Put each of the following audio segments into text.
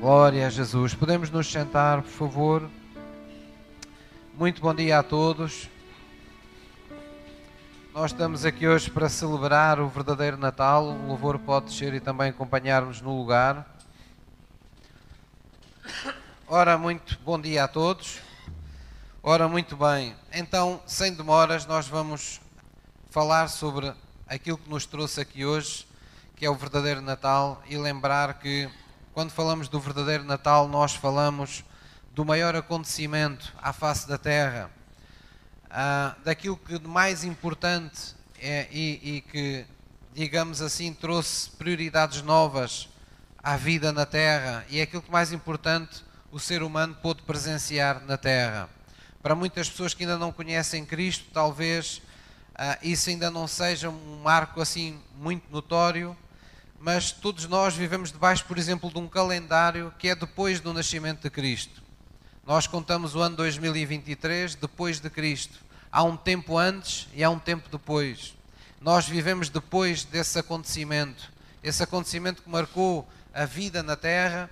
Glória a Jesus. Podemos nos sentar, por favor. Muito bom dia a todos. Nós estamos aqui hoje para celebrar o verdadeiro Natal. O louvor pode descer e também acompanhar-nos no lugar. Ora, muito bom dia a todos. Ora, muito bem. Então, sem demoras, nós vamos falar sobre aquilo que nos trouxe aqui hoje, que é o verdadeiro Natal, e lembrar que quando falamos do verdadeiro Natal, nós falamos do maior acontecimento à face da Terra, ah, daquilo que de mais importante é, e, e que, digamos assim, trouxe prioridades novas à vida na Terra e é aquilo que mais importante o ser humano pôde presenciar na Terra. Para muitas pessoas que ainda não conhecem Cristo, talvez ah, isso ainda não seja um marco assim muito notório, mas todos nós vivemos debaixo, por exemplo, de um calendário que é depois do nascimento de Cristo. Nós contamos o ano 2023 depois de Cristo. Há um tempo antes e há um tempo depois. Nós vivemos depois desse acontecimento, esse acontecimento que marcou a vida na Terra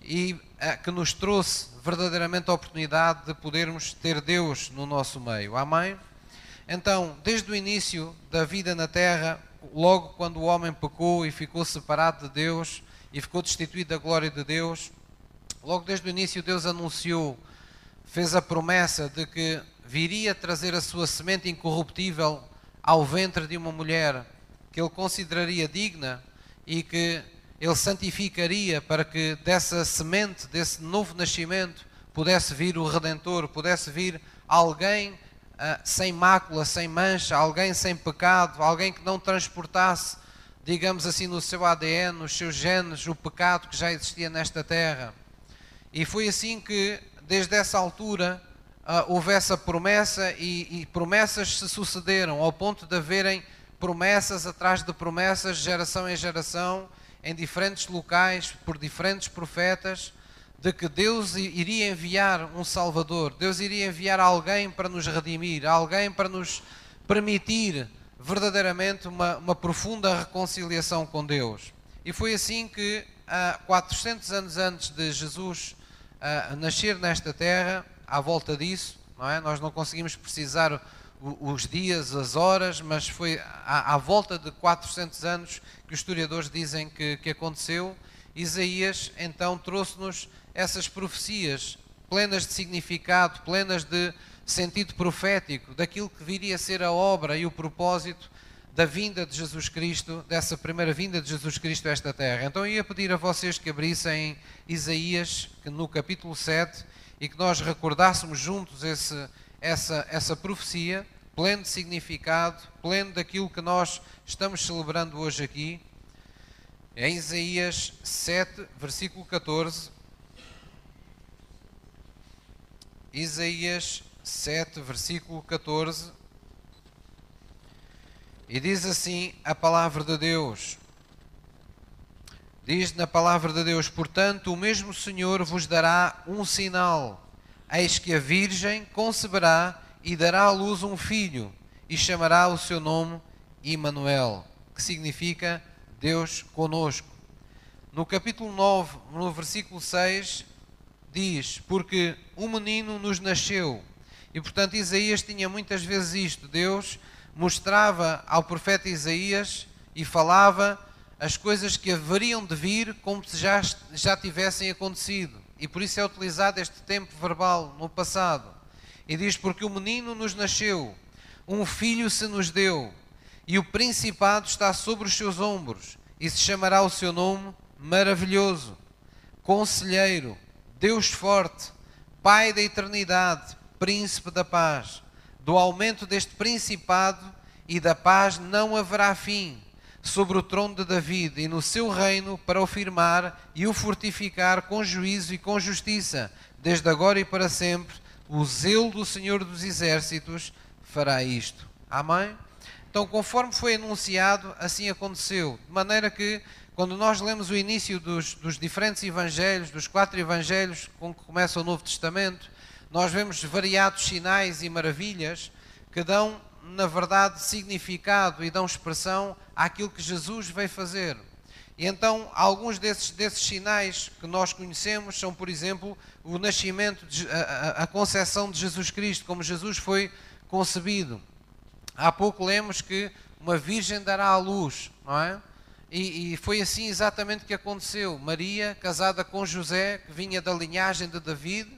e eh, que nos trouxe verdadeiramente a oportunidade de podermos ter Deus no nosso meio. Amém? Então, desde o início da vida na Terra, logo quando o homem pecou e ficou separado de Deus e ficou destituído da glória de Deus, logo desde o início Deus anunciou, fez a promessa de que viria trazer a sua semente incorruptível ao ventre de uma mulher que ele consideraria digna e que ele santificaria para que dessa semente, desse novo nascimento, pudesse vir o Redentor, pudesse vir alguém uh, sem mácula, sem mancha, alguém sem pecado, alguém que não transportasse, digamos assim, no seu ADN, nos seus genes, o pecado que já existia nesta terra. E foi assim que, desde essa altura, uh, houve essa promessa e, e promessas se sucederam, ao ponto de haverem promessas atrás de promessas, geração em geração, em diferentes locais, por diferentes profetas de que Deus iria enviar um Salvador, Deus iria enviar alguém para nos redimir, alguém para nos permitir verdadeiramente uma, uma profunda reconciliação com Deus. E foi assim que, há 400 anos antes de Jesus uh, nascer nesta terra, à volta disso, não é? nós não conseguimos precisar os dias, as horas, mas foi à, à, volta de 400 anos que os historiadores dizem que, que aconteceu. Isaías então trouxe-nos essas profecias plenas de significado, plenas de sentido profético, daquilo que viria a ser a obra e o propósito da vinda de Jesus Cristo, dessa primeira vinda de Jesus Cristo a esta terra. Então eu ia pedir a vocês que abrissem Isaías, no capítulo 7, e que nós recordássemos juntos esse, essa, essa profecia, pleno de significado, pleno daquilo que nós estamos celebrando hoje aqui. Em Isaías 7, versículo 14, Isaías 7, versículo 14. E diz assim a palavra de Deus. Diz na palavra de Deus: Portanto, o mesmo Senhor vos dará um sinal. Eis que a Virgem conceberá e dará à luz um filho, e chamará o seu nome Immanuel, que significa Deus conosco. No capítulo 9, no versículo 6, diz: Porque um menino nos nasceu. E portanto, Isaías tinha muitas vezes isto: Deus mostrava ao profeta Isaías e falava as coisas que haveriam de vir como se já, já tivessem acontecido. E por isso é utilizado este tempo verbal no passado. E diz: Porque o menino nos nasceu, um filho se nos deu, e o principado está sobre os seus ombros, e se chamará o seu nome Maravilhoso, Conselheiro Deus forte, Pai da eternidade, Príncipe da paz. Do aumento deste principado e da paz não haverá fim sobre o trono de David e no seu reino para o firmar e o fortificar com juízo e com justiça, desde agora e para sempre. O zelo do Senhor dos Exércitos fará isto. Amém? Então, conforme foi anunciado, assim aconteceu. De maneira que quando nós lemos o início dos, dos, diferentes evangelhos, dos quatro evangelhos com que começa o Novo Testamento, nós vemos variados sinais e maravilhas que dão, na verdade, significado e dão expressão àquilo que Jesus veio fazer. E então, alguns desses, desses sinais que nós conhecemos são, por exemplo, o nascimento, de, a, a concepção de Jesus Cristo, como Jesus foi concebido. Há pouco lemos que uma virgem dará à luz, não é? E, e, foi assim exatamente que aconteceu. Maria, casada com José, que vinha da linhagem de David,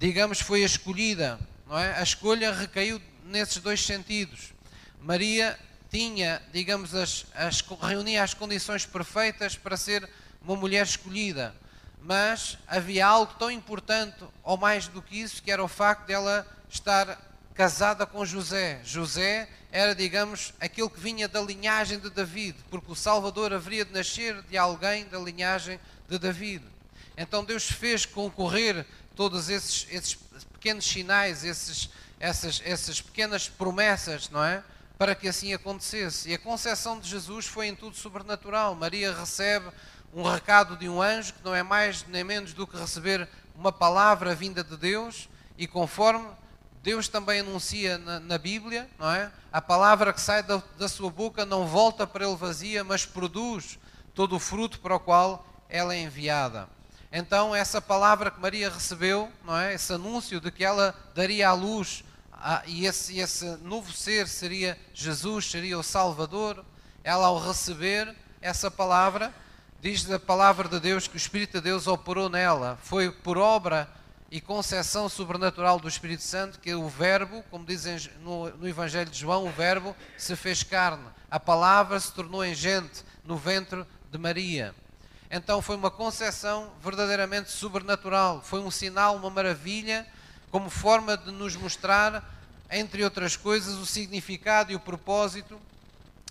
digamos, foi a escolhida, não é? A escolha recaiu nesses dois sentidos. Maria tinha, digamos, as, as, reunia as condições perfeitas para ser uma mulher escolhida, mas havia algo tão importante, ou mais do que isso, que era o facto de ela estar casada com José. José era, digamos, aquele que vinha da linhagem de David, porque o Salvador haveria de nascer de alguém da linhagem de David. Então Deus fez concorrer todos esses, esses pequenos sinais, esses, essas, essas pequenas promessas, não é? Para que assim acontecesse. E a concepção de Jesus foi em tudo sobrenatural. Maria recebe um recado de um anjo, que não é mais nem menos do que receber uma palavra vinda de Deus, e conforme Deus também anuncia na, na, Bíblia, não é? A palavra que sai da, da, sua boca não volta para ele vazia, mas produz todo o fruto para o qual ela é enviada. Então, essa palavra que Maria recebeu, não é? Esse anúncio de que ela daria à luz a, e esse, esse novo ser seria Jesus, seria o Salvador, ela ao receber essa palavra, diz a palavra de Deus que o Espírito de Deus operou nela, foi por obra e concessão sobrenatural do Espírito Santo que o Verbo, como dizem no, no, Evangelho de João, o Verbo se fez carne, a palavra se tornou em gente no ventre de Maria. Então foi uma concessão verdadeiramente sobrenatural, foi um sinal, uma maravilha, como forma de nos mostrar, entre outras coisas, o significado e o propósito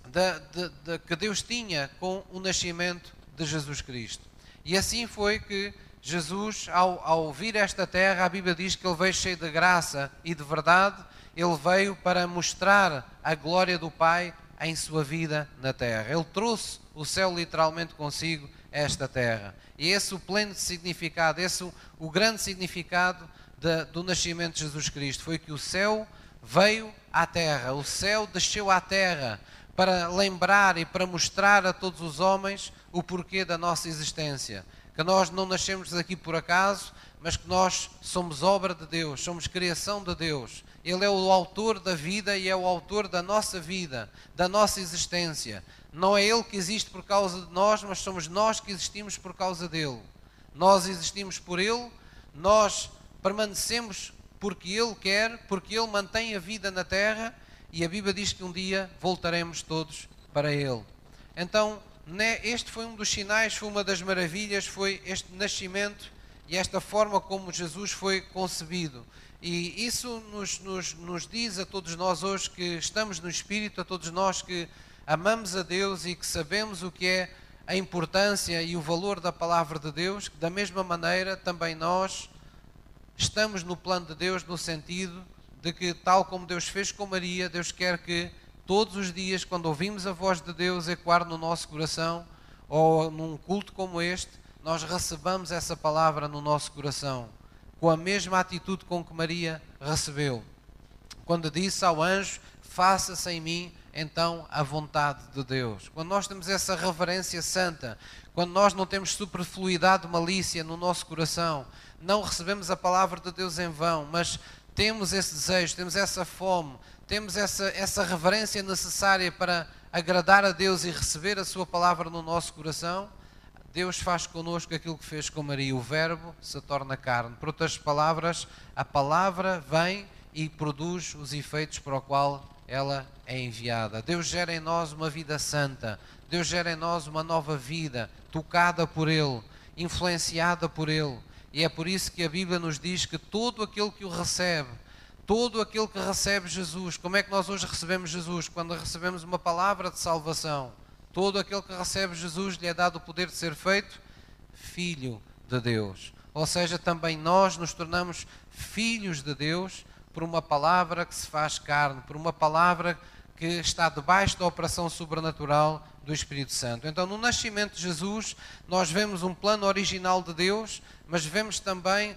de, de, que Deus tinha com o nascimento de Jesus Cristo. E assim foi que Jesus, ao, ao vir esta terra, a Bíblia diz que ele veio cheio de graça e de verdade, ele veio para mostrar a glória do Pai em sua vida na terra. Ele trouxe o céu literalmente consigo esta terra. E esse o pleno significado, esse é o grande significado de, do nascimento de Jesus Cristo. Foi que o céu veio à terra, o céu desceu à terra para lembrar e para mostrar a todos os homens o porquê da nossa existência que nós não nascemos aqui por acaso, mas que nós somos obra de Deus, somos criação de Deus. Ele é o autor da vida e é o autor da nossa vida, da nossa existência. Não é Ele que existe por causa de nós, mas somos nós que existimos por causa dele. Nós existimos por Ele, nós permanecemos porque Ele quer, porque Ele mantém a vida na terra e a Bíblia diz que um dia voltaremos todos para Ele. Então, este foi um dos sinais, foi uma das maravilhas, foi este nascimento e esta forma como Jesus foi concebido. E isso nos, nos, nos diz a todos nós hoje que estamos no Espírito, a todos nós que amamos a Deus e que sabemos o que é a importância e o valor da palavra de Deus, que da mesma maneira também nós estamos no plano de Deus no sentido de que, tal como Deus fez com Maria, Deus quer que todos os dias, quando ouvimos a voz de Deus ecoar no nosso coração, ou num culto como este, nós recebamos essa palavra no nosso coração, com a mesma atitude com que Maria recebeu. Quando disse ao anjo: Faça-se em mim então a vontade de Deus. Quando nós temos essa reverência santa, quando nós não temos superfluidade, malícia no nosso coração, não recebemos a palavra de Deus em vão, mas temos esse desejo, temos essa fome, temos essa, essa reverência necessária para agradar a Deus e receber a Sua palavra no nosso coração, Deus faz connosco aquilo que fez com Maria. O Verbo se torna carne. Por outras palavras, a palavra vem e produz os efeitos para o qual ela é enviada. Deus gera em nós uma vida santa. Deus gera em nós uma nova vida, tocada por Ele, influenciada por Ele. E é por isso que a Bíblia nos diz que todo aquele que o recebe todo aquele que recebe Jesus. Como é que nós hoje recebemos Jesus? Quando recebemos uma palavra de salvação. Todo aquele que recebe Jesus lhe é dado o poder de ser feito filho de Deus. Ou seja, também nós nos tornamos filhos de Deus por uma palavra que se faz carne, por uma palavra que está debaixo da operação sobrenatural do Espírito Santo. Então, no nascimento de Jesus, nós vemos um plano original de Deus, mas vemos também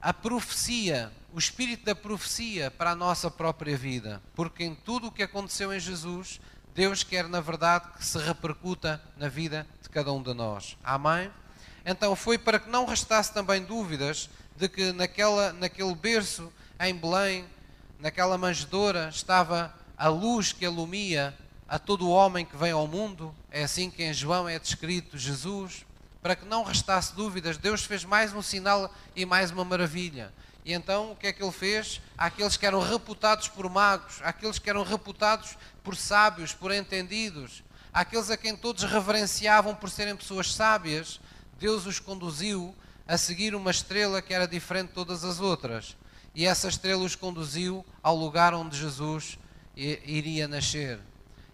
a profecia, o espírito da profecia para a nossa própria vida, porque em tudo o que aconteceu em Jesus, Deus quer, na verdade, que se repercuta na vida de cada um de nós. Amém? Então foi para que não restasse também dúvidas de que naquela, naquele berço em Belém, naquela manjedoura, estava a luz que alumia a todo o homem que vem ao mundo. É assim que em João é descrito Jesus. Para que não restasse dúvidas, Deus fez mais um sinal e mais uma maravilha. E então o que é que ele fez? Aqueles que eram reputados por magos, aqueles que eram reputados por sábios, por entendidos, aqueles a quem todos reverenciavam por serem pessoas sábias, Deus os conduziu a seguir uma estrela que era diferente de todas as outras. E essa estrela os conduziu ao lugar onde Jesus iria nascer.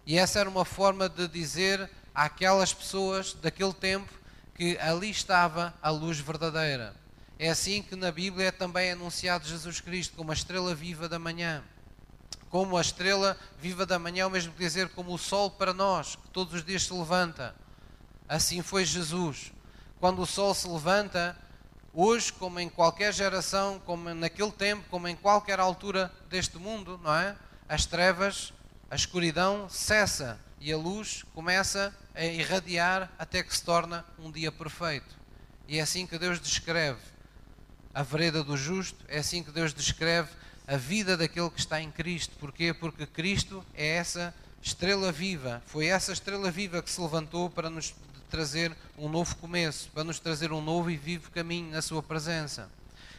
E essa era uma forma de dizer àquelas pessoas daquele tempo que ali estava a luz verdadeira. É assim que na Bíblia é também anunciado Jesus Cristo como a estrela viva da manhã. Como a estrela viva da manhã, o mesmo dizer como o sol para nós, que todos os dias se levanta. Assim foi Jesus. Quando o sol se levanta, hoje, como em qualquer geração, como naquele tempo, como em qualquer altura deste mundo, não é? As trevas, a escuridão cessa e a luz começa a irradiar até que se torna um dia perfeito. E é assim que Deus descreve a vereda do justo, é assim que Deus descreve a vida daquele que está em Cristo. Porquê? Porque Cristo é essa estrela viva, foi essa estrela viva que se levantou para nos trazer um novo começo, para nos trazer um novo e vivo caminho na Sua presença.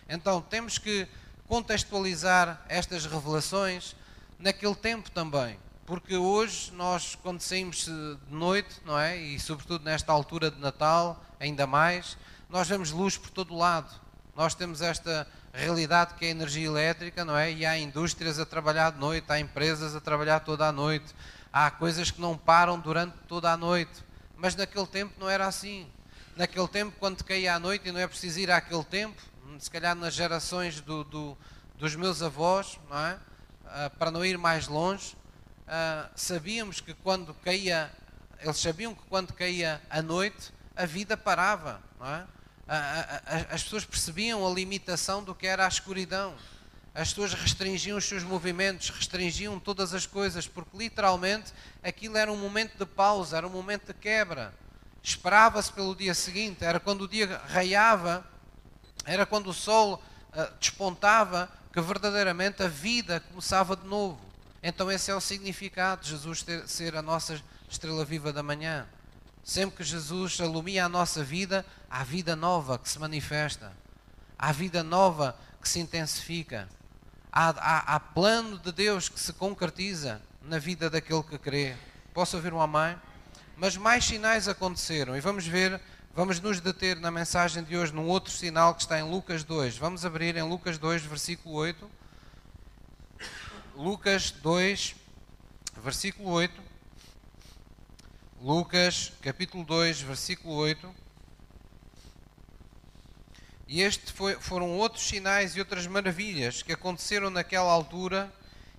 Então temos que contextualizar estas revelações naquele tempo também. Porque hoje nós, quando saímos de noite, não é? E sobretudo nesta altura de Natal, ainda mais, nós vemos luz por todo lado nós temos esta realidade que é a energia elétrica, não é? E há indústrias a trabalhar de noite, há empresas a trabalhar toda a noite, há coisas que não param durante toda a noite. Mas naquele tempo não era assim. Naquele tempo, quando caía à noite, e não é preciso ir àquele tempo, se calhar nas gerações do, do, dos meus avós, não é? Uh, para não ir mais longe, uh, sabíamos que quando caía, eles sabiam que quando caía a noite, a vida parava, é? as pessoas percebiam a limitação do que era a escuridão. As pessoas restringiam os seus movimentos, restringiam todas as coisas, porque literalmente aquilo era um momento de pausa, era um momento de quebra. Esperava-se pelo dia seguinte, era quando o dia raiava, era quando o sol uh, despontava, que verdadeiramente a vida começava de novo. Então, esse é o significado de Jesus ter, ser a nossa estrela viva da manhã. Sempre que Jesus alumia a nossa vida, há vida nova que se manifesta, há vida nova que se intensifica, há, há, há plano de Deus que se concretiza na vida daquele que crê. Posso ouvir uma mãe? Mas mais sinais aconteceram e vamos ver, vamos nos deter na mensagem de hoje num outro sinal que está em Lucas 2. Vamos abrir em Lucas 2, versículo 8. Lucas 2, versículo 8. Lucas, capítulo 2, versículo 8. E estes foram outros sinais e outras maravilhas que aconteceram naquela altura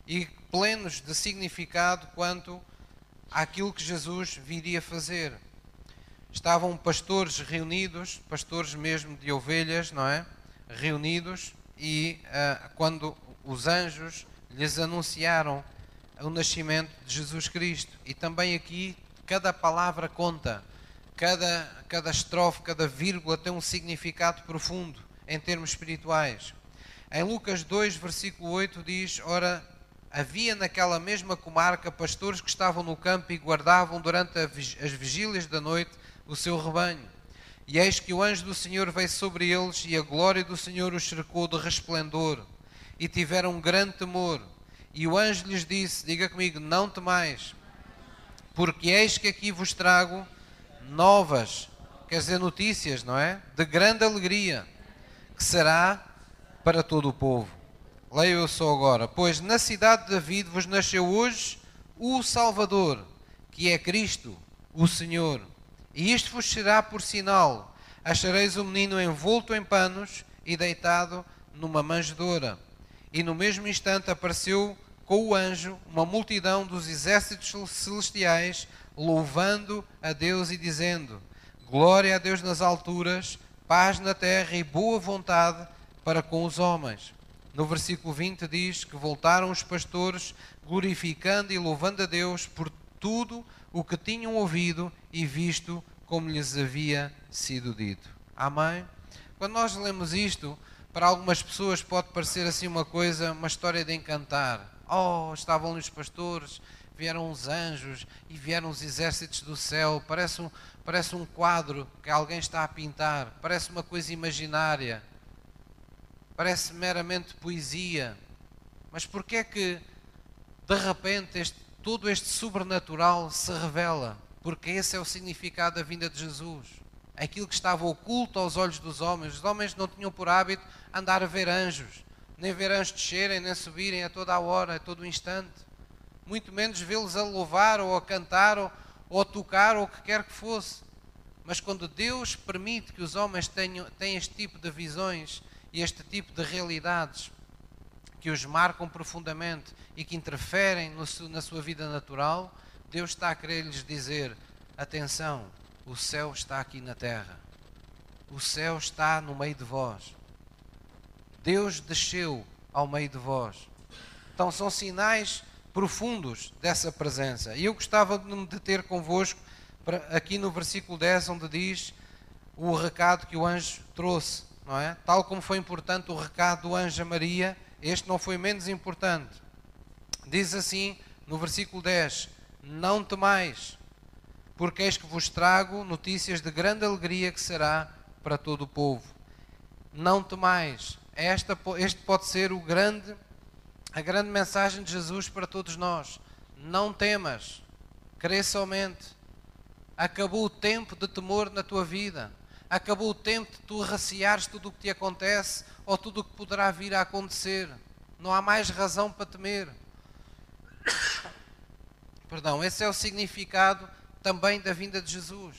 e plenos de significado quanto àquilo que Jesus viria fazer. Estavam pastores reunidos, pastores mesmo de ovelhas, não é? Reunidos, e uh, quando os anjos lhes anunciaram o nascimento de Jesus Cristo. E também aqui cada palavra conta, cada, cada estrofe, cada vírgula tem um significado profundo em termos espirituais. Em Lucas 2, versículo 8 diz: Ora, havia naquela mesma comarca pastores que estavam no campo e guardavam durante as vigílias da noite o seu rebanho. E eis que o anjo do Senhor veio sobre eles, e a glória do Senhor os cercou de resplendor, e tiveram um grande temor. E o anjo lhes disse: Diga comigo, não temais, porque eis que aqui vos trago novas, quer dizer, notícias, não é? De grande alegria, que será para todo o povo. Leio eu só agora. Pois na cidade de David vos nasceu hoje o Salvador, que é Cristo, o Senhor. E isto vos será por sinal: achareis o menino envolto em panos e deitado numa manjedoura. E no mesmo instante apareceu com o anjo uma multidão dos exércitos celestiais, louvando a Deus e dizendo: Glória a Deus nas alturas, paz na terra e boa vontade para com os homens. No versículo 20 diz que voltaram os pastores glorificando e louvando a Deus por tudo o que tinham ouvido e visto como lhes havia sido dito. Amém? Quando nós lemos isto, para algumas pessoas pode parecer assim uma coisa, uma história de encantar. Oh, estavam os pastores, vieram os anjos e vieram os exércitos do céu. Parece um, parece um quadro que alguém está a pintar, parece uma coisa imaginária, parece meramente poesia. Mas porquê é que de repente este, todo este sobrenatural se revela? Porque esse é o significado da vinda de Jesus. Aquilo que estava oculto aos olhos dos homens. Os homens não tinham por hábito andar a ver anjos, nem ver anjos descerem, nem subirem a toda a hora, a todo o instante. Muito menos vê-los a louvar ou a cantar ou, ou a tocar ou o que quer que fosse. Mas quando Deus permite que os homens tenham, tenham este tipo de visões e este tipo de realidades que os marcam profundamente e que interferem no, na sua vida natural, Deus está a querer lhes dizer: atenção, o céu está aqui na terra, o céu está no meio de vós. Deus desceu ao meio de vós. Então são sinais profundos dessa presença. E eu gostava de me deter convosco aqui no versículo 10, onde diz o recado que o anjo trouxe, não é? Tal como foi importante o recado do anjo a Maria, este não foi menos importante. Diz assim no versículo 10: não temais, porque eis que vos trago notícias de grande alegria que será para todo o povo. Não temais. Esta, este pode ser o grande, a grande mensagem de Jesus para todos nós. Não temas, crê somente. Acabou o tempo de temor na tua vida. Acabou o tempo de tu receares tudo o que te acontece ou tudo o que poderá vir a acontecer. Não há mais razão para temer. Perdão, esse é o significado também da vinda de Jesus.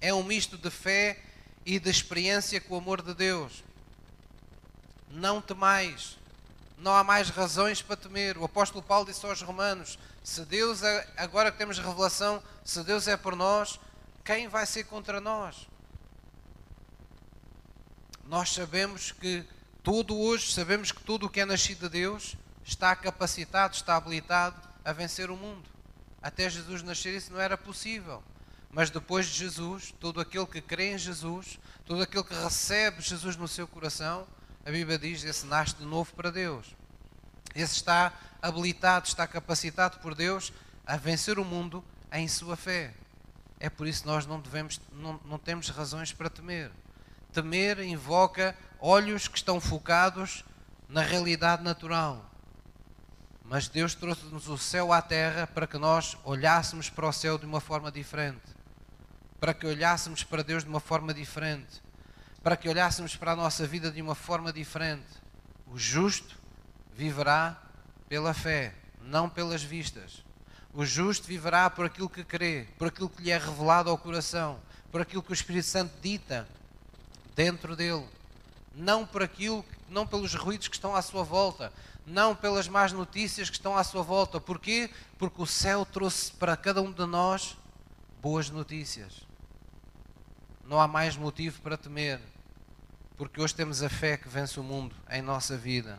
É um misto de fé e de experiência com o amor de Deus. Não temais, não há mais razões para temer. O apóstolo Paulo disse aos Romanos: se Deus, é, agora que temos revelação, se Deus é por nós, quem vai ser contra nós? Nós sabemos que tudo hoje, sabemos que tudo o que é nascido de Deus está capacitado, está habilitado a vencer o mundo. Até Jesus nascer isso não era possível. Mas depois de Jesus, todo aquele que crê em Jesus, todo aquele que recebe Jesus no seu coração, a Bíblia diz, esse nasce de novo para Deus. Esse está habilitado, está capacitado por Deus a vencer o mundo em sua fé. É por isso que nós não devemos, não, não temos razões para temer. Temer invoca olhos que estão focados na realidade natural mas Deus trouxe-nos o céu à terra para que nós olhássemos para o céu de uma forma diferente, para que olhássemos para Deus de uma forma diferente, para que olhássemos para a nossa vida de uma forma diferente. O justo viverá pela fé, não pelas vistas. O justo viverá por aquilo que crê, por aquilo que lhe é revelado ao coração, por aquilo que o Espírito Santo dita dentro dele, não por aquilo, não pelos ruídos que estão à sua volta, não pelas más notícias que estão à sua volta. Porquê? Porque o céu trouxe para cada um de nós boas notícias. Não há mais motivo para temer, porque hoje temos a fé que vence o mundo em nossa vida.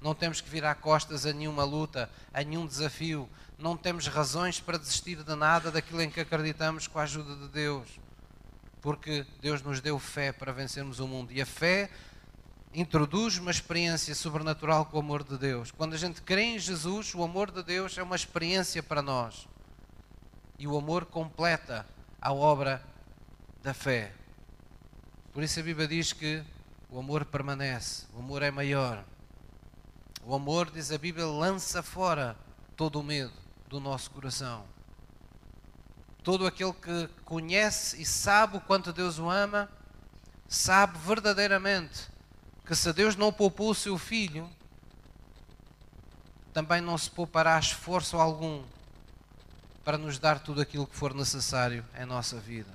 Não temos que virar costas a nenhuma luta, a nenhum desafio. Não temos razões para desistir de nada daquilo em que acreditamos com a ajuda de Deus. Porque Deus nos deu fé para vencermos o mundo. E a fé introduz uma experiência sobrenatural com o amor de Deus. Quando a gente crê em Jesus, o amor de Deus é uma experiência para nós. E o amor completa a obra da fé. Por isso a Bíblia diz que o amor permanece, o amor é maior. O amor, diz a Bíblia, lança fora todo o medo do nosso coração. Todo aquele que conhece e sabe o quanto Deus o ama, sabe verdadeiramente que se Deus não poupou o seu filho, também não se poupará esforço algum para nos dar tudo aquilo que for necessário em nossa vida.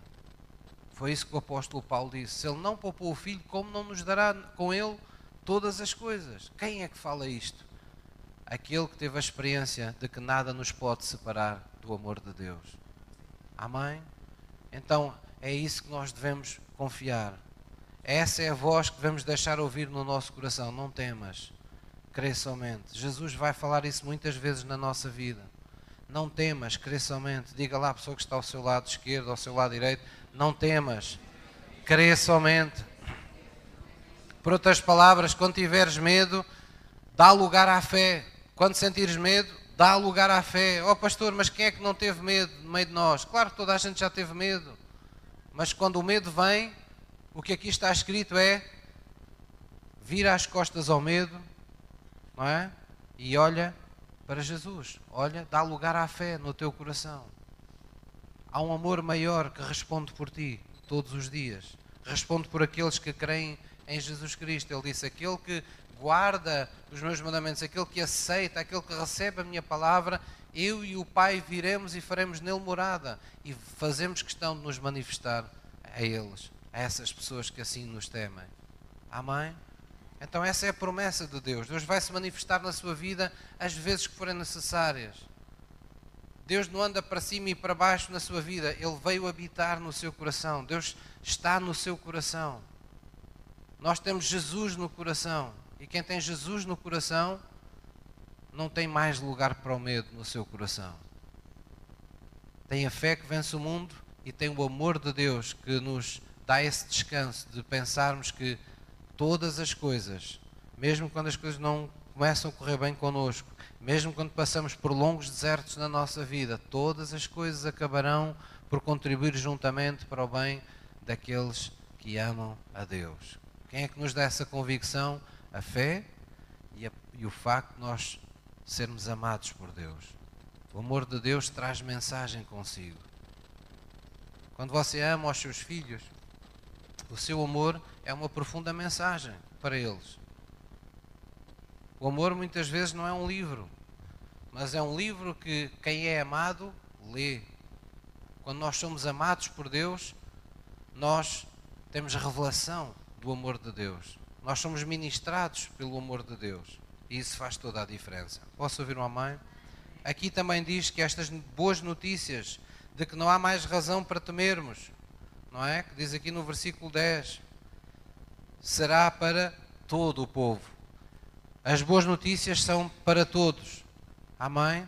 Foi isso que o apóstolo Paulo disse. Se ele não poupou o filho, como não nos dará com ele todas as coisas? Quem é que fala isto? Aquele que teve a experiência de que nada nos pode separar do amor de Deus. Amém? Então é isso que nós devemos confiar. Essa é a voz que devemos deixar ouvir no nosso coração. Não temas, crê somente. Jesus vai falar isso muitas vezes na nossa vida. Não temas, crê somente. Diga lá à pessoa que está ao seu lado esquerdo, ao seu lado direito, não temas, crê somente. Por outras palavras, quando tiveres medo, dá lugar à fé. Quando sentires medo, dá lugar à fé. Oh, pastor, mas quem é que não teve medo no meio de nós? Claro que toda a gente já teve medo. Mas quando o medo vem, o que aqui está escrito é vira as costas ao medo, não é? E olha para Jesus. Olha, dá lugar à fé no teu coração. Há um amor maior que responde por ti todos os dias. Responde por aqueles que creem em Jesus Cristo. Ele disse: aquele que guarda os meus mandamentos, aquele que aceita, aquele que recebe a minha palavra, eu e o Pai viremos e faremos nele morada e fazemos questão de nos manifestar a eles, a essas pessoas que assim nos temem. Amém? Então, essa é a promessa de Deus. Deus vai se manifestar na sua vida às vezes que forem necessárias. Deus não anda para cima e para baixo na sua vida, Ele veio habitar no seu coração. Deus está no seu coração. Nós temos Jesus no coração. E quem tem Jesus no coração não tem mais lugar para o medo no seu coração. Tem a fé que vence o mundo e tem o amor de Deus que nos dá esse descanso de pensarmos que todas as coisas, mesmo quando as coisas não começam a correr bem connosco, mesmo quando passamos por longos desertos na nossa vida, todas as coisas acabarão por contribuir juntamente para o bem daqueles que amam a Deus. Quem é que nos dá essa convicção? A fé e, a, e o facto de nós sermos amados por Deus. O amor de Deus traz mensagem consigo. Quando você ama os seus filhos, o seu amor é uma profunda mensagem para eles. O amor muitas vezes não é um livro, mas é um livro que quem é amado lê. Quando nós somos amados por Deus, nós temos revelação do amor de Deus. Nós somos ministrados pelo amor de Deus. E isso faz toda a diferença. Posso ouvir uma mãe? Aqui também diz que estas boas notícias de que não há mais razão para temermos, não é? Que diz aqui no versículo 10: será para todo o povo. As boas notícias são para todos. Amém?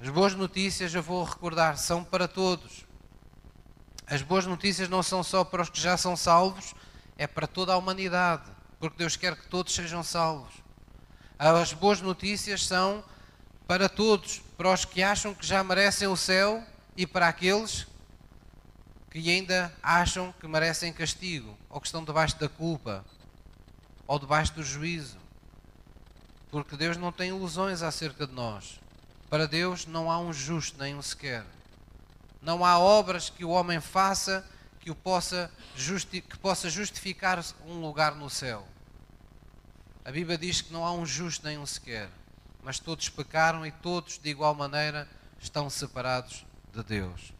As boas notícias, eu vou recordar, são para todos. As boas notícias não são só para os que já são salvos, é para toda a humanidade, porque Deus quer que todos sejam salvos. As boas notícias são para todos, para os que acham que já merecem o céu e para aqueles que ainda acham que merecem castigo, ou que estão debaixo da culpa, ou debaixo do juízo. Porque Deus não tem ilusões acerca de nós. Para Deus não há um justo nem um sequer. Não há obras que o homem faça que, o possa, justi que possa justificar um lugar no céu. A Bíblia diz que não há um justo nem um sequer, mas todos pecaram e todos, de igual maneira, estão separados de Deus.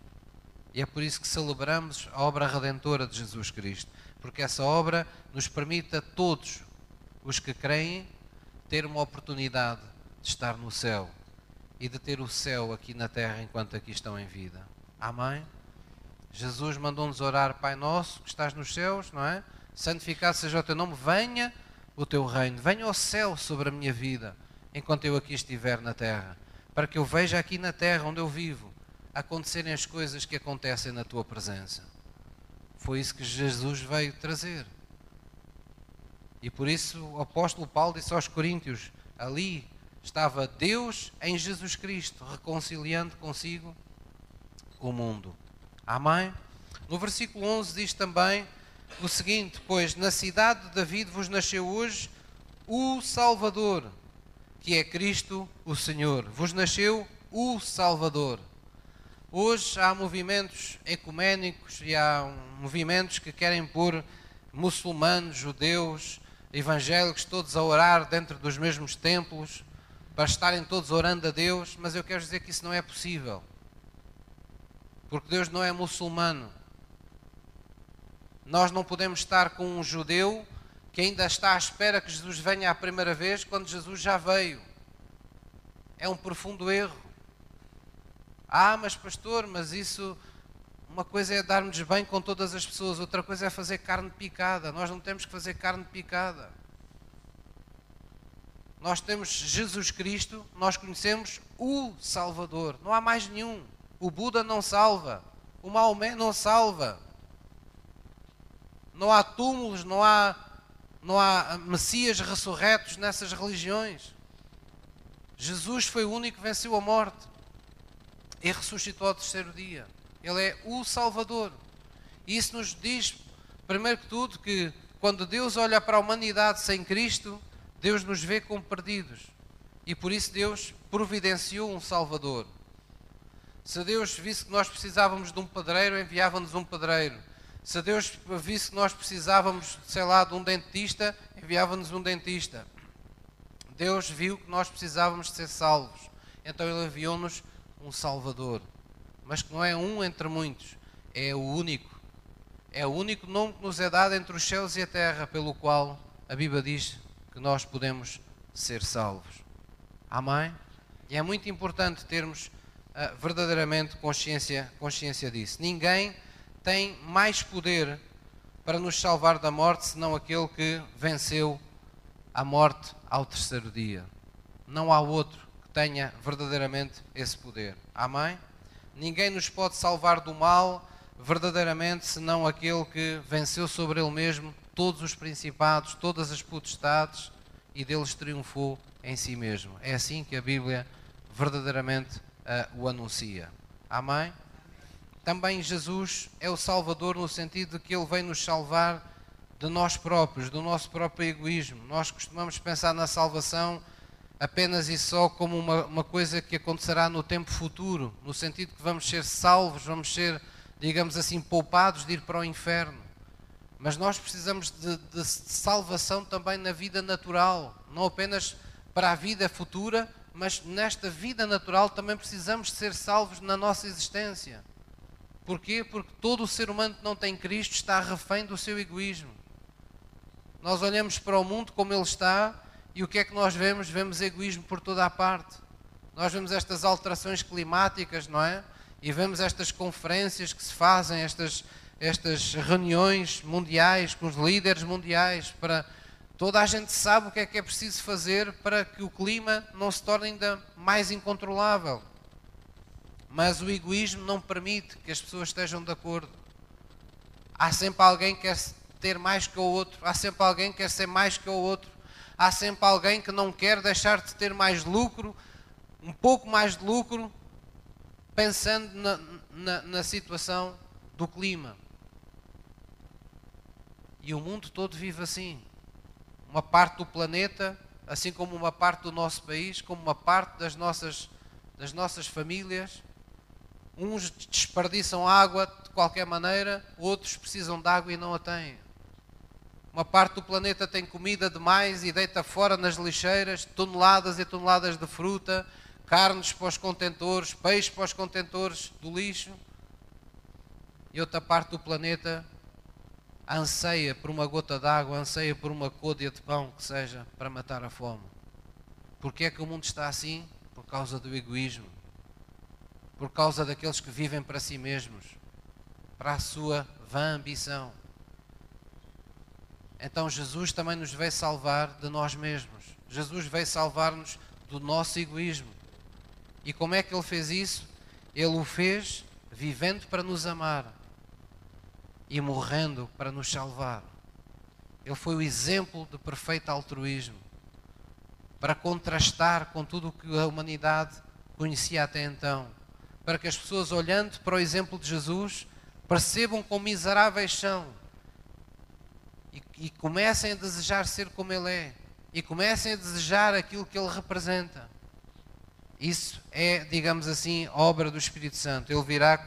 E é por isso que celebramos a obra redentora de Jesus Cristo, porque essa obra nos permite a todos os que creem ter uma oportunidade de estar no céu e de ter o céu aqui na terra enquanto aqui estão em vida. Amém? Jesus mandou-nos orar, Pai nosso, que estás nos céus, não é? Santificado seja o teu nome, venha o teu reino, venha o céu sobre a minha vida, enquanto eu aqui estiver na terra, para que eu veja aqui na terra onde eu vivo acontecerem as coisas que acontecem na tua presença. Foi isso que Jesus veio trazer. E por isso o apóstolo Paulo disse aos Coríntios: ali estava Deus em Jesus Cristo, reconciliando consigo o mundo. Amém? No versículo 11 diz também o seguinte: Pois na cidade de David vos nasceu hoje o Salvador, que é Cristo o Senhor. Vos nasceu o Salvador. Hoje há movimentos ecuménicos e há movimentos que querem pôr muçulmanos, judeus, evangélicos, todos a orar dentro dos mesmos templos, para estarem todos orando a Deus, mas eu quero dizer que isso não é possível. Porque Deus não é muçulmano. Nós não podemos estar com um judeu que ainda está à espera que Jesus venha a primeira vez quando Jesus já veio. É um profundo erro. Ah, mas pastor, mas isso. Uma coisa é darmos bem com todas as pessoas, outra coisa é fazer carne picada. Nós não temos que fazer carne picada. nós temos Jesus Cristo, nós conhecemos o Salvador. Não há mais nenhum. O Buda não salva. O Maomé não salva. Não há túmulos, não há, não há messias ressurretos nessas religiões. Jesus foi o único que venceu a morte e ressuscitou ao terceiro dia. Ele é o Salvador. E isso nos diz, primeiro que tudo, que quando Deus olha para a humanidade sem Cristo, Deus nos vê como perdidos. E por isso Deus providenciou um Salvador. Se Deus visse que nós precisávamos de um padreiro, enviava-nos um padreiro. Se Deus visse que nós precisávamos, sei lá, de um dentista, enviava-nos um dentista. Deus viu que nós precisávamos de ser salvos. Então Ele enviou-nos um Salvador. Mas que não é um entre muitos, é o único. É o único nome que nos é dado entre os céus e a terra, pelo qual a Bíblia diz que nós podemos ser salvos. Amém? E é muito importante termos uh, verdadeiramente consciência, consciência disso. Ninguém tem mais poder para nos salvar da morte senão aquele que venceu a morte ao terceiro dia. Não há outro tenha verdadeiramente esse poder. Amém? Ninguém nos pode salvar do mal verdadeiramente senão aquele que venceu sobre ele mesmo todos os principados, todas as potestades e deles triunfou em si mesmo. É assim que a Bíblia verdadeiramente uh, o anuncia. Amém? Também Jesus é o Salvador no sentido de que ele vem nos salvar de nós próprios, do nosso próprio egoísmo. Nós costumamos pensar na salvação apenas e só como uma, uma coisa que acontecerá no tempo futuro, no sentido que vamos ser salvos, vamos ser, digamos assim, poupados de ir para o inferno. Mas nós precisamos de, de, salvação também na vida natural, não apenas para a vida futura, mas nesta vida natural também precisamos de ser salvos na nossa existência. Porquê? Porque todo o ser humano que não tem Cristo está refém do seu egoísmo. Nós olhamos para o mundo como ele está e o que é que nós vemos? Vemos egoísmo por toda a parte. Nós vemos estas alterações climáticas, não é? E vemos estas conferências que se fazem, estas estas reuniões mundiais com os líderes mundiais para toda a gente sabe o que é que é preciso fazer para que o clima não se torne ainda mais incontrolável. Mas o egoísmo não permite que as pessoas estejam de acordo. Há sempre alguém que quer ter mais que o outro, há sempre alguém que quer ser mais que o outro, há sempre alguém que não quer deixar de ter mais lucro, um pouco mais de lucro, pensando na, na, na situação do clima. E o mundo todo vive assim. Uma parte do planeta, assim como uma parte do nosso país, como uma parte das nossas, das nossas famílias. Uns desperdiçam água de qualquer maneira, outros precisam de água e não a têm. Uma parte do planeta tem comida demais e deita fora nas lixeiras toneladas e toneladas de fruta, carnes para os contentores, peixe para os contentores do lixo. E outra parte do planeta anseia por uma gota d'água, anseia por uma côdea de pão que seja para matar a fome. Porquê é que o mundo está assim? Por causa do egoísmo. Por causa daqueles que vivem para si mesmos, para a sua vã ambição. Então Jesus também nos veio salvar de nós mesmos. Jesus veio salvar-nos do nosso egoísmo. E como é que ele fez isso? Ele o fez vivendo para nos amar e morrendo para nos salvar. Ele foi o exemplo de perfeito altruísmo para contrastar com tudo o que a humanidade conhecia até então. Para que as pessoas, olhando para o exemplo de Jesus, percebam quão miseráveis são e, comecem a desejar ser como Ele é e comecem a desejar aquilo que Ele representa. Isso é, digamos assim, obra do Espírito Santo. Ele virá,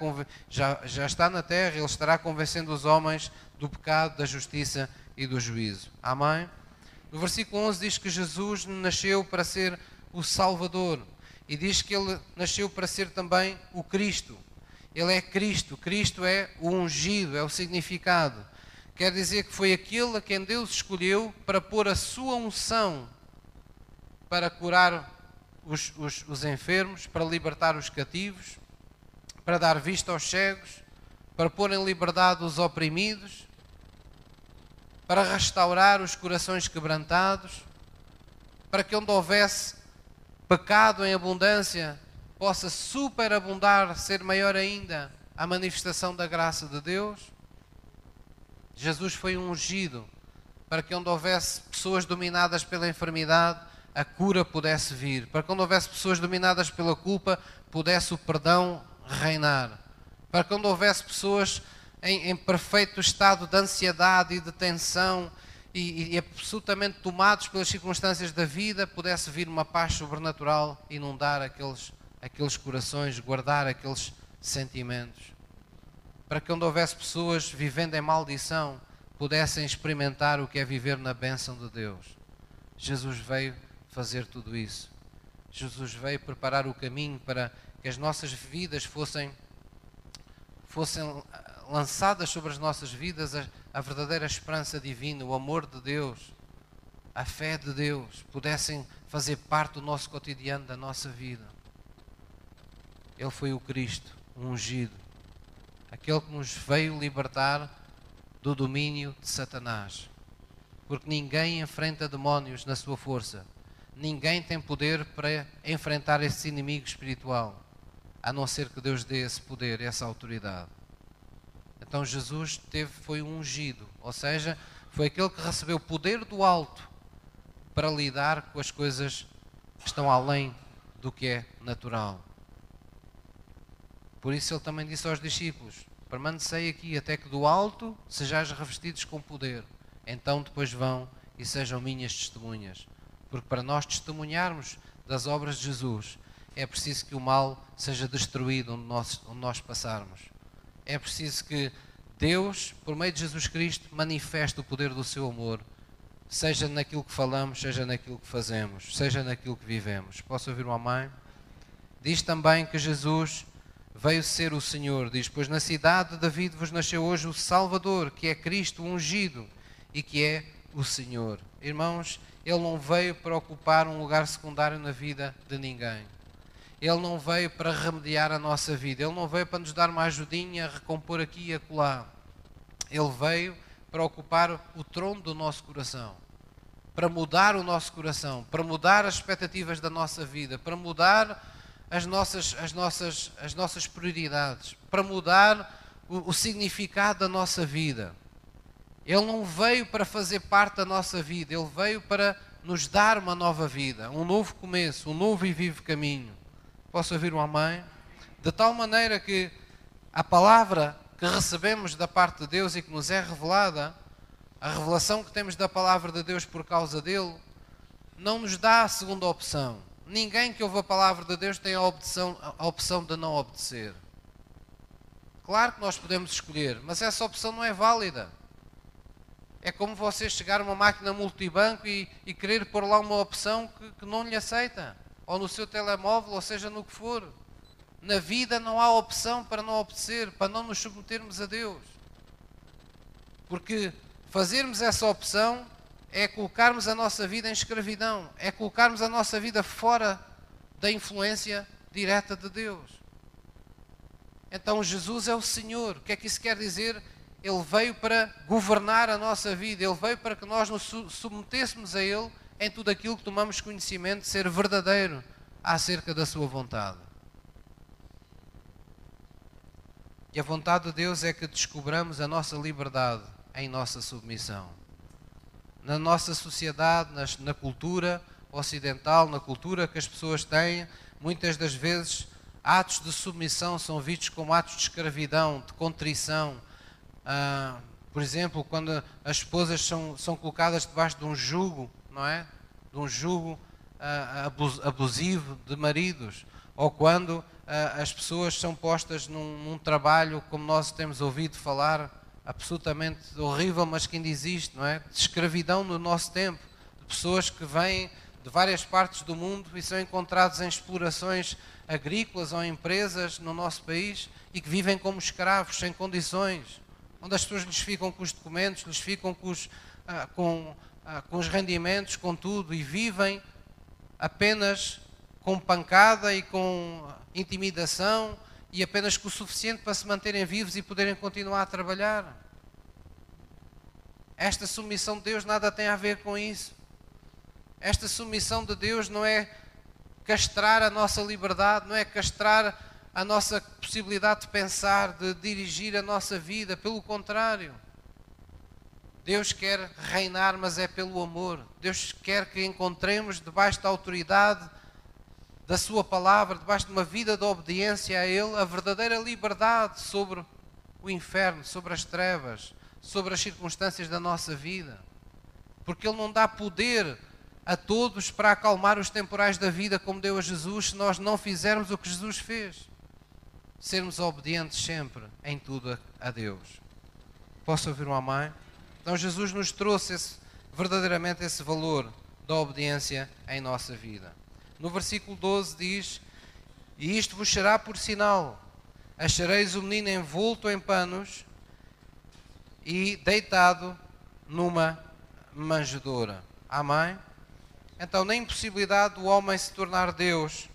já, já está na terra, ele estará convencendo os homens do pecado, da justiça e do juízo. Amém? No versículo 11 diz que Jesus nasceu para ser o Salvador e diz que ele nasceu para ser também o Cristo. Ele é Cristo, Cristo é o ungido, é o significado. Quer dizer que foi aquele a quem Deus escolheu para pôr a sua unção para curar os, os, os enfermos, para libertar os cativos, para dar vista aos cegos, para pôr em liberdade os oprimidos, para restaurar os corações quebrantados, para que onde houvesse pecado em abundância, possa superabundar, ser maior ainda a manifestação da graça de Deus. Jesus foi ungido para que onde houvesse pessoas dominadas pela enfermidade, a cura pudesse vir, para que onde houvesse pessoas dominadas pela culpa, pudesse o perdão reinar, para que onde houvesse pessoas em, em perfeito estado de ansiedade e de tensão e, e, absolutamente tomados pelas circunstâncias da vida, pudesse vir uma paz sobrenatural inundar aqueles, aqueles corações, guardar aqueles sentimentos. Para que onde houvesse pessoas vivendo em maldição, pudessem experimentar o que é viver na bênção de Deus. Jesus veio fazer tudo isso. Jesus veio preparar o caminho para que as nossas vidas fossem, fossem lançadas sobre as nossas vidas a, a verdadeira esperança divina, o amor de Deus, a fé de Deus, pudessem fazer parte do nosso cotidiano, da nossa vida. Ele foi o Cristo, o ungido, aquele que nos veio libertar do domínio de Satanás. Porque ninguém enfrenta demónios na sua força. Ninguém tem poder para enfrentar esse inimigo espiritual, a não ser que Deus dê esse poder, essa autoridade. Então Jesus teve, foi ungido, ou seja, foi aquele que recebeu o poder do alto para lidar com as coisas que estão além do que é natural. Por isso ele também disse aos discípulos: Permanecei aqui até que do alto sejais revestidos com poder. Então depois vão e sejam minhas testemunhas. Porque para nós testemunharmos das obras de Jesus, é preciso que o mal seja destruído onde nós, onde nós passarmos é preciso que Deus, por meio de Jesus Cristo, manifeste o poder do seu amor, seja naquilo que falamos, seja naquilo que fazemos, seja naquilo que vivemos. Posso ouvir uma mãe? Diz também que Jesus veio ser o Senhor. Diz: Pois na cidade de David vos nasceu hoje o Salvador, que é Cristo ungido e que é o Senhor. Irmãos, Ele não veio para ocupar um lugar secundário na vida de ninguém. Ele não veio para remediar a nossa vida, Ele não veio para nos dar uma ajudinha, recompor aqui e acolá. Ele veio para ocupar o trono do nosso coração, para mudar o nosso coração, para mudar as expectativas da nossa vida, para mudar as nossas, as nossas, as nossas prioridades, para mudar o, o significado da nossa vida. Ele não veio para fazer parte da nossa vida, ele veio para nos dar uma nova vida, um novo começo, um novo e vivo caminho. Posso ouvir uma mãe? De tal maneira que a palavra que recebemos da parte de Deus e que nos é revelada, a revelação que temos da palavra de Deus por causa dele, não nos dá a segunda opção. Ninguém que ouve a palavra de Deus tem a opção, a opção de não obedecer. Claro que nós podemos escolher, mas essa opção não é válida. É como você chegar a uma máquina multibanco e, e querer pôr lá uma opção que, que não lhe aceita ou no seu telemóvel, ou seja no que for. Na vida não há opção para não obedecer, para não nos submetermos a Deus. Porque fazermos essa opção é colocarmos a nossa vida em escravidão, é colocarmos a nossa vida fora da influência direta de Deus. Então Jesus é o Senhor. O que é que isso quer dizer? Ele veio para governar a nossa vida, ele veio para que nós nos submetêssemos a Ele em tudo aquilo que tomamos conhecimento de ser verdadeiro acerca da Sua vontade. E a vontade de Deus é que descobramos a nossa liberdade em nossa submissão. Na nossa sociedade, na cultura ocidental, na cultura que as pessoas têm, muitas das vezes atos de submissão são vistos como atos de escravidão, de contrição. Ah, por exemplo, quando as esposas são, são colocadas debaixo de um jugo não é? De um jugo uh, abusivo de maridos, ou quando uh, as pessoas são postas num, num, trabalho, como nós temos ouvido falar, absolutamente horrível, mas que ainda existe, não é? De escravidão no nosso tempo, de pessoas que vêm de várias partes do mundo e são encontrados em explorações agrícolas ou empresas no nosso país e que vivem como escravos, sem condições, onde as pessoas lhes ficam com os documentos, lhes ficam com, os, ah, com ah, com os rendimentos, com tudo, e vivem apenas com pancada e com intimidação e apenas com o suficiente para se manterem vivos e poderem continuar a trabalhar. Esta submissão de Deus nada tem a ver com isso. Esta submissão de Deus não é castrar a nossa liberdade, não é castrar a nossa possibilidade de pensar, de dirigir a nossa vida, pelo contrário. Deus quer reinar, mas é pelo amor. Deus quer que encontremos debaixo da autoridade da Sua palavra, debaixo de uma vida de obediência a Ele, a verdadeira liberdade sobre o inferno, sobre as trevas, sobre as circunstâncias da nossa vida. Porque Ele não dá poder a todos para acalmar os temporais da vida como deu a Jesus se nós não fizermos o que Jesus fez. Sermos obedientes sempre, em tudo, a Deus. Posso ouvir uma mãe? Então Jesus nos trouxe esse, verdadeiramente esse valor da obediência em nossa vida. No versículo 12 diz: E isto vos será por sinal: achareis o menino envolto em panos e deitado numa manjedoura. Amém? Então, na impossibilidade do homem se tornar Deus,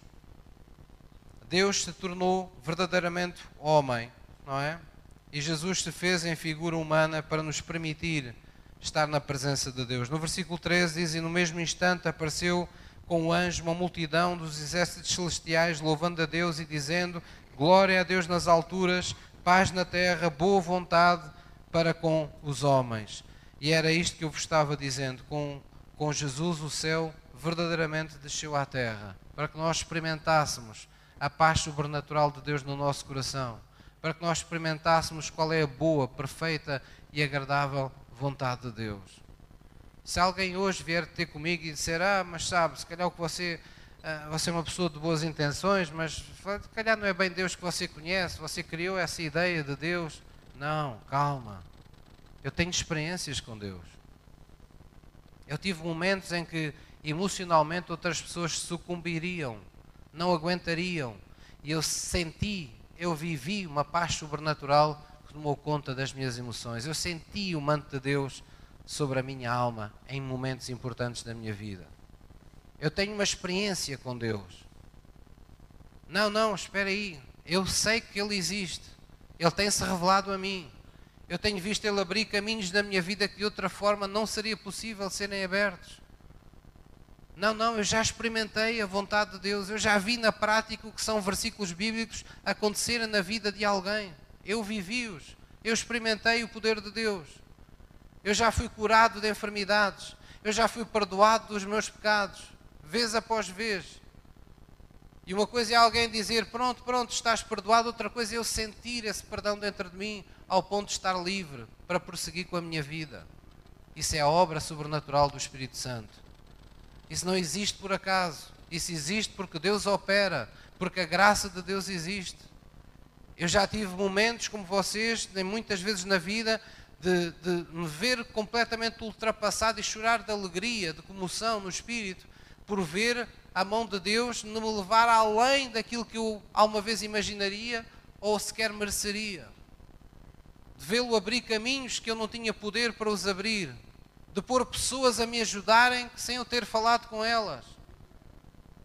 Deus se tornou verdadeiramente homem, não é? E Jesus se fez em figura humana para nos permitir estar na presença de Deus. No versículo 13 diz: E no mesmo instante apareceu com o anjo uma multidão dos exércitos celestiais, louvando a Deus e dizendo: Glória a Deus nas alturas, paz na terra, boa vontade para com os homens. E era isto que eu vos estava dizendo: com, com Jesus o céu verdadeiramente desceu à terra, para que nós experimentássemos a paz sobrenatural de Deus no nosso coração para que nós experimentássemos qual é a boa, perfeita e agradável vontade de Deus. Se alguém hoje vier ter comigo e disser, ah, mas sabe, se calhar que você, ah, você é uma pessoa de boas intenções, mas se calhar não é bem Deus que você conhece, você criou essa ideia de Deus. Não, calma. Eu tenho experiências com Deus. Eu tive momentos em que emocionalmente outras pessoas sucumbiriam, não aguentariam. E eu senti eu vivi uma paz sobrenatural que tomou conta das minhas emoções. Eu senti o manto de Deus sobre a minha alma em momentos importantes da minha vida. Eu tenho uma experiência com Deus. Não, não, espera aí. Eu sei que Ele existe. Ele tem-se revelado a mim. Eu tenho visto Ele abrir caminhos na minha vida que de outra forma não seria possível serem abertos. Não, não, eu já experimentei a vontade de Deus, eu já vi na prática o que são versículos bíblicos acontecerem na vida de alguém. Eu vivi-os, eu experimentei o poder de Deus. Eu já fui curado de enfermidades, eu já fui perdoado dos meus pecados, vez após vez. E uma coisa é alguém dizer: Pronto, pronto, estás perdoado, outra coisa é eu sentir esse perdão dentro de mim, ao ponto de estar livre para prosseguir com a minha vida. Isso é a obra sobrenatural do Espírito Santo. Isso não existe por acaso. Isso existe porque Deus opera, porque a graça de Deus existe. Eu já tive momentos como vocês, muitas vezes na vida, de, de, me ver completamente ultrapassado e chorar de alegria, de comoção no espírito, por ver a mão de Deus me levar além daquilo que eu alguma vez imaginaria ou sequer mereceria. De vê-lo abrir caminhos que eu não tinha poder para os abrir de pôr pessoas a me ajudarem sem eu ter falado com elas,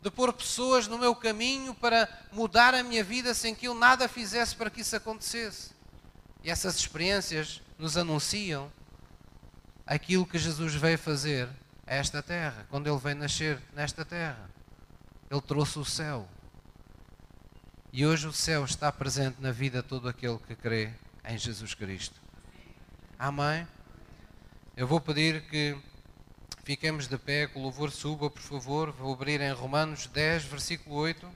de pôr pessoas no meu caminho para mudar a minha vida sem que eu nada fizesse para que isso acontecesse. E essas experiências nos anunciam aquilo que Jesus veio fazer a esta terra, quando ele veio nascer nesta terra. Ele trouxe o céu. E hoje o céu está presente na vida de todo aquele que crê em Jesus Cristo. Amém? Eu vou pedir que fiquemos de pé, que o louvor suba, por favor. Vou abrir em Romanos 10, versículo 8.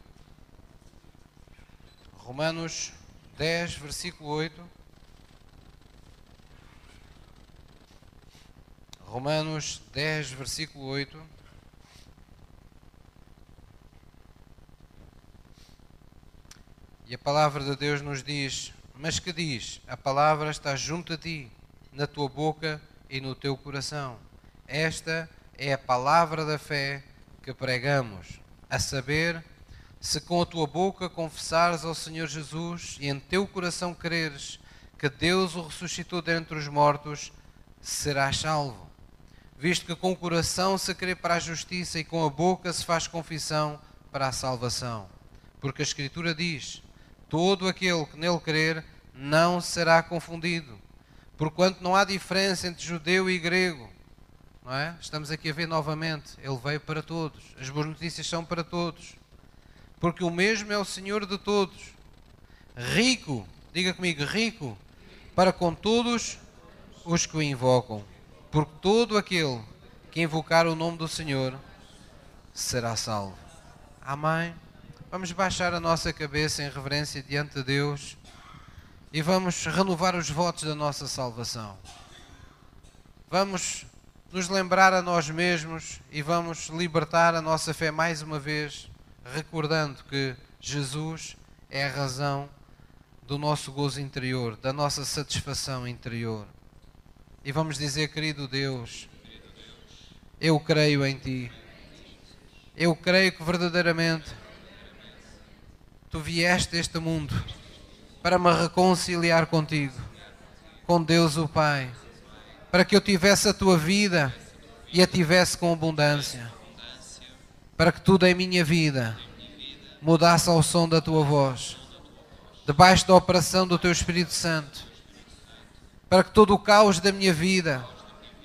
Romanos 10, versículo 8. Romanos 10, versículo 8. E a palavra de Deus nos diz: Mas que diz? A palavra está junto a ti, na tua boca e no teu coração. Esta é a palavra da fé que pregamos, a saber, se com a tua boca confessares ao Senhor Jesus e em teu coração creres que Deus o ressuscitou dentre os mortos, serás salvo. Visto que com o coração se crê para a justiça e com a boca se faz confissão para a salvação. Porque a Escritura diz: todo aquele que nele crer não será confundido porquanto não há diferença entre judeu e grego, é? Estamos aqui a ver novamente. Ele veio para todos. As boas notícias são para todos. Porque o mesmo é o Senhor de todos. Rico, diga comigo, rico, para com todos os que o invocam. Porque todo aquele que invocar o nome do Senhor será salvo. Amém. Vamos baixar a nossa cabeça em reverência diante de Deus e vamos renovar os votos da nossa salvação. Vamos nos lembrar a nós mesmos e vamos libertar a nossa fé mais uma vez, recordando que Jesus é a razão do nosso gozo interior, da nossa satisfação interior. E vamos dizer, querido Deus, eu creio em Ti. Eu creio que verdadeiramente Tu vieste a este mundo para me reconciliar contigo, com Deus o Pai para que eu tivesse a tua vida e a tivesse com abundância, para que tudo em minha vida mudasse ao som da tua voz, debaixo da operação do teu Espírito Santo, para que todo o caos da minha vida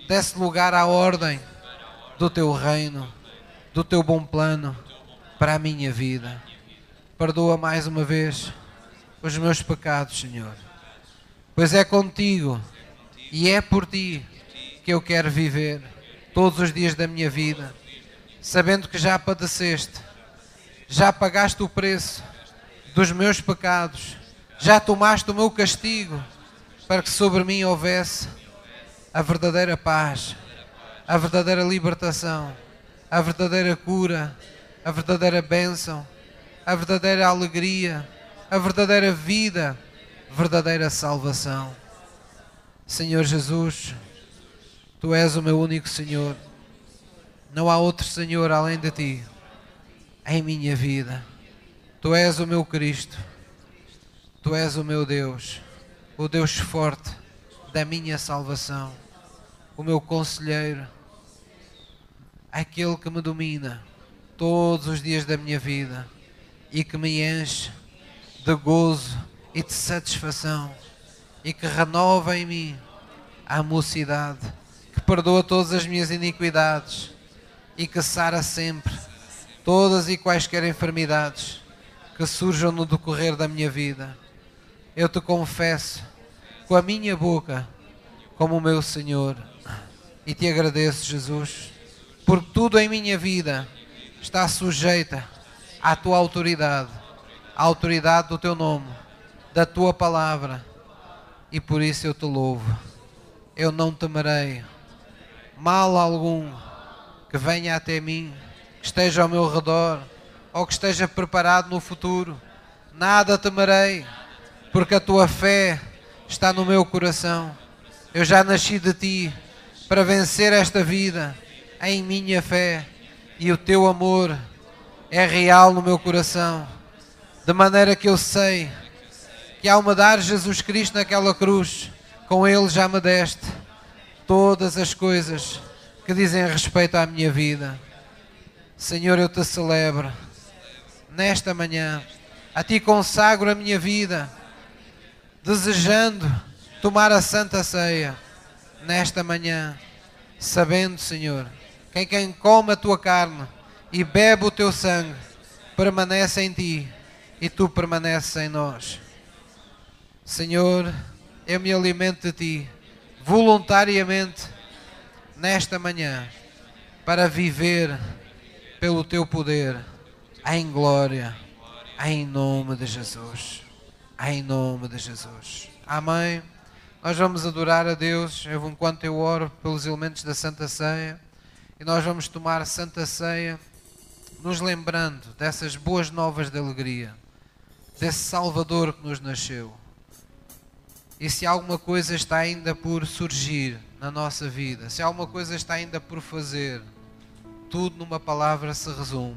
desse lugar à ordem do teu reino, do teu bom plano para a minha vida. Perdoa mais uma vez os meus pecados, Senhor, pois é contigo e é por ti que eu quero viver todos os dias da minha vida, sabendo que já padeceste, já pagaste o preço dos meus pecados, já tomaste o meu castigo para que sobre mim houvesse a verdadeira paz, a verdadeira libertação, a verdadeira cura, a verdadeira bênção, a verdadeira alegria, a verdadeira vida, verdadeira salvação. Senhor Jesus, Tu és o meu único Senhor. Não há outro Senhor além de Ti em minha vida. Tu és o meu Cristo. Tu és o meu Deus, o Deus forte da minha salvação, o meu conselheiro, aquele que me domina todos os dias da minha vida e que me enche de gozo e de satisfação e que renova em mim a mocidade, que perdoa todas as minhas iniquidades e que sara sempre todas e quaisquer enfermidades que surjam no decorrer da minha vida. Eu te confesso com a minha boca como o meu Senhor e te agradeço, Jesus, porque tudo em minha vida está sujeita à tua autoridade, à autoridade do teu nome, da tua palavra e por isso eu te louvo. Eu não temerei mal algum que venha até mim, que esteja ao meu redor ou que esteja preparado no futuro. Nada temerei, porque a tua fé está no meu coração. Eu já nasci de ti para vencer esta vida em minha fé e o teu amor é real no meu coração, de maneira que eu sei que ao me dar Jesus Cristo naquela cruz, com Ele já me deste todas as coisas que dizem respeito à minha vida. Senhor, eu te celebro nesta manhã, a Ti consagro a minha vida, desejando tomar a Santa Ceia nesta manhã, sabendo, Senhor, que quem come a Tua carne e bebe o Teu sangue permanece em Ti e Tu permaneces em nós. Senhor, eu me alimento de Ti voluntariamente nesta manhã para viver pelo Teu poder em glória, em nome de Jesus. Em nome de Jesus. Amém. Nós vamos adorar a Deus enquanto eu oro pelos elementos da Santa Ceia e nós vamos tomar Santa Ceia nos lembrando dessas boas novas de alegria, desse Salvador que nos nasceu e se alguma coisa está ainda por surgir na nossa vida, se alguma coisa está ainda por fazer, tudo numa palavra se resume: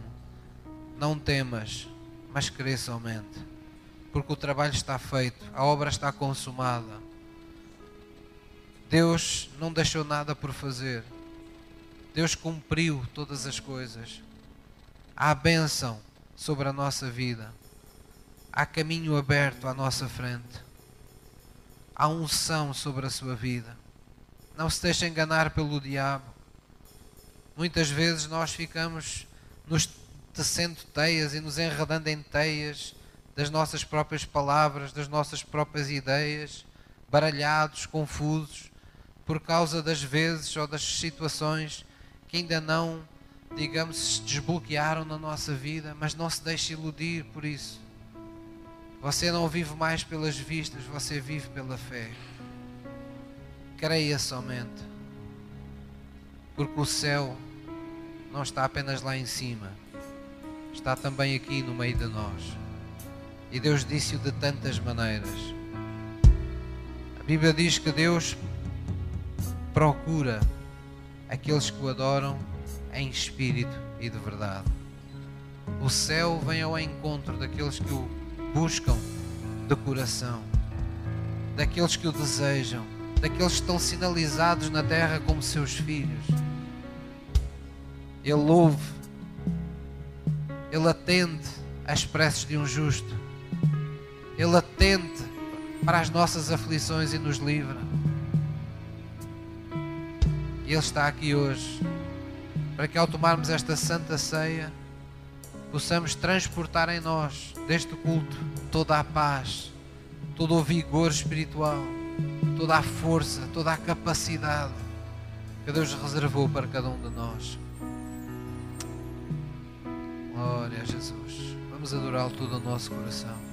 não temas, mas crê somente, porque o trabalho está feito, a obra está consumada. Deus não deixou nada por fazer. Deus cumpriu todas as coisas. Há bênção sobre a nossa vida. Há caminho aberto à nossa frente há unção sobre a sua vida. Não se deixe enganar pelo diabo. Muitas vezes nós ficamos nos tecendo teias e nos enredando em teias das nossas próprias palavras, das nossas próprias ideias, baralhados, confusos, por causa das vezes ou das situações que ainda não, digamos, se desbloquearam na nossa vida, mas não se deixe iludir por isso. Você não vive mais pelas vistas, você vive pela fé. Creia somente, porque o céu não está apenas lá em cima, está também aqui no meio de nós. E Deus disse-o de tantas maneiras. A Bíblia diz que Deus procura aqueles que o adoram em espírito e de verdade. O céu vem ao encontro daqueles que o buscam de coração, daqueles que o desejam, daqueles que estão sinalizados na terra como seus filhos. Ele ouve, ele atende às preces de um justo, ele atende para as nossas aflições e nos livra. Ele está aqui hoje para que ao tomarmos esta santa ceia possamos transportar em nós deste culto toda a paz, todo o vigor espiritual, toda a força, toda a capacidade que Deus reservou para cada um de nós. Glória a Jesus. Vamos adorá-lo todo o nosso coração.